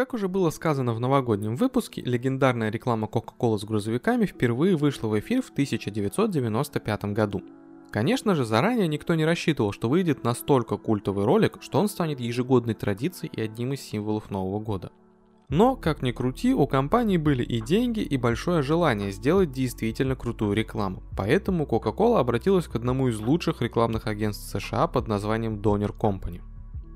Как уже было сказано в новогоднем выпуске, легендарная реклама Coca-Cola с грузовиками впервые вышла в эфир в 1995 году. Конечно же, заранее никто не рассчитывал, что выйдет настолько культовый ролик, что он станет ежегодной традицией и одним из символов Нового года. Но, как ни крути, у компании были и деньги, и большое желание сделать действительно крутую рекламу. Поэтому Coca-Cola обратилась к одному из лучших рекламных агентств США под названием Donner Company.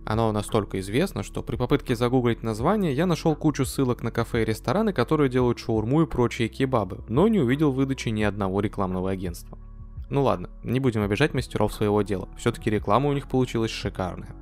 Оно настолько известно, что при попытке загуглить название я нашел кучу ссылок на кафе и рестораны, которые делают шаурму и прочие кебабы, но не увидел выдачи ни одного рекламного агентства. Ну ладно, не будем обижать мастеров своего дела, все-таки реклама у них получилась шикарная.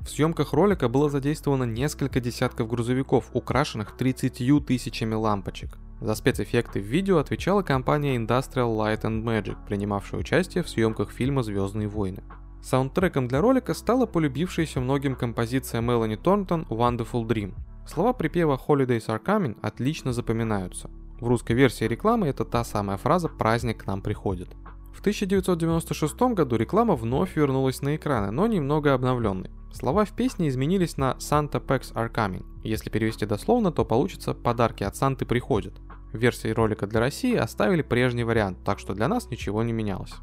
В съемках ролика было задействовано несколько десятков грузовиков, украшенных 30 тысячами лампочек. За спецэффекты в видео отвечала компания Industrial Light and Magic, принимавшая участие в съемках фильма «Звездные войны». Саундтреком для ролика стала полюбившаяся многим композиция Мелани Торнтон «Wonderful Dream». Слова припева «Holidays are coming» отлично запоминаются. В русской версии рекламы это та самая фраза «праздник к нам приходит». В 1996 году реклама вновь вернулась на экраны, но немного обновленной. Слова в песне изменились на «Santa Packs are coming». Если перевести дословно, то получится «подарки от Санты приходят». Версии ролика для России оставили прежний вариант, так что для нас ничего не менялось.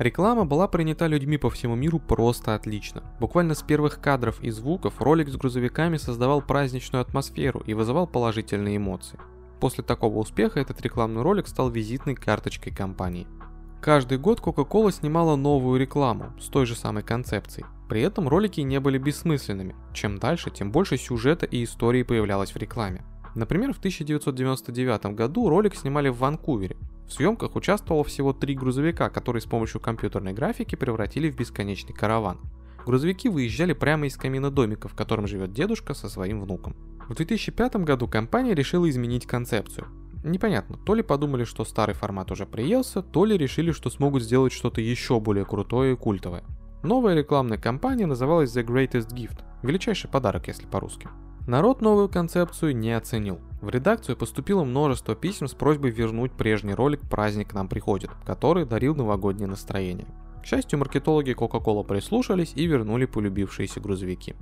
Реклама была принята людьми по всему миру просто отлично. Буквально с первых кадров и звуков ролик с грузовиками создавал праздничную атмосферу и вызывал положительные эмоции. После такого успеха этот рекламный ролик стал визитной карточкой компании – Каждый год Coca-Cola снимала новую рекламу с той же самой концепцией. При этом ролики не были бессмысленными. Чем дальше, тем больше сюжета и истории появлялось в рекламе. Например, в 1999 году ролик снимали в Ванкувере. В съемках участвовало всего три грузовика, которые с помощью компьютерной графики превратили в бесконечный караван. Грузовики выезжали прямо из камина домика, в котором живет дедушка со своим внуком. В 2005 году компания решила изменить концепцию. Непонятно, то ли подумали, что старый формат уже приелся, то ли решили, что смогут сделать что-то еще более крутое и культовое. Новая рекламная кампания называлась The Greatest Gift, величайший подарок, если по-русски. Народ новую концепцию не оценил. В редакцию поступило множество писем с просьбой вернуть прежний ролик «Праздник к нам приходит», который дарил новогоднее настроение. К счастью, маркетологи Coca-Cola прислушались и вернули полюбившиеся грузовики.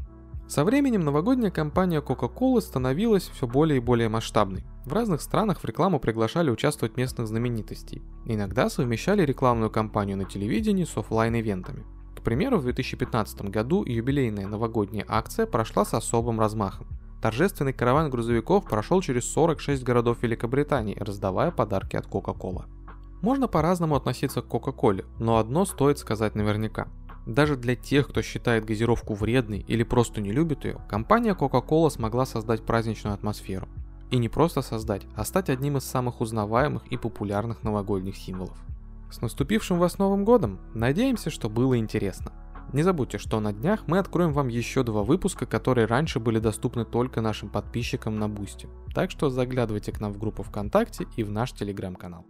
Со временем новогодняя кампания Coca-Cola становилась все более и более масштабной. В разных странах в рекламу приглашали участвовать местных знаменитостей. Иногда совмещали рекламную кампанию на телевидении с офлайн-ивентами. К примеру, в 2015 году юбилейная новогодняя акция прошла с особым размахом. Торжественный караван грузовиков прошел через 46 городов Великобритании, раздавая подарки от Coca-Cola. Можно по-разному относиться к Coca-Cola, но одно стоит сказать наверняка. Даже для тех, кто считает газировку вредной или просто не любит ее, компания Coca-Cola смогла создать праздничную атмосферу. И не просто создать, а стать одним из самых узнаваемых и популярных новогодних символов. С наступившим вас Новым Годом! Надеемся, что было интересно. Не забудьте, что на днях мы откроем вам еще два выпуска, которые раньше были доступны только нашим подписчикам на Boosty. Так что заглядывайте к нам в группу ВКонтакте и в наш телеграм-канал.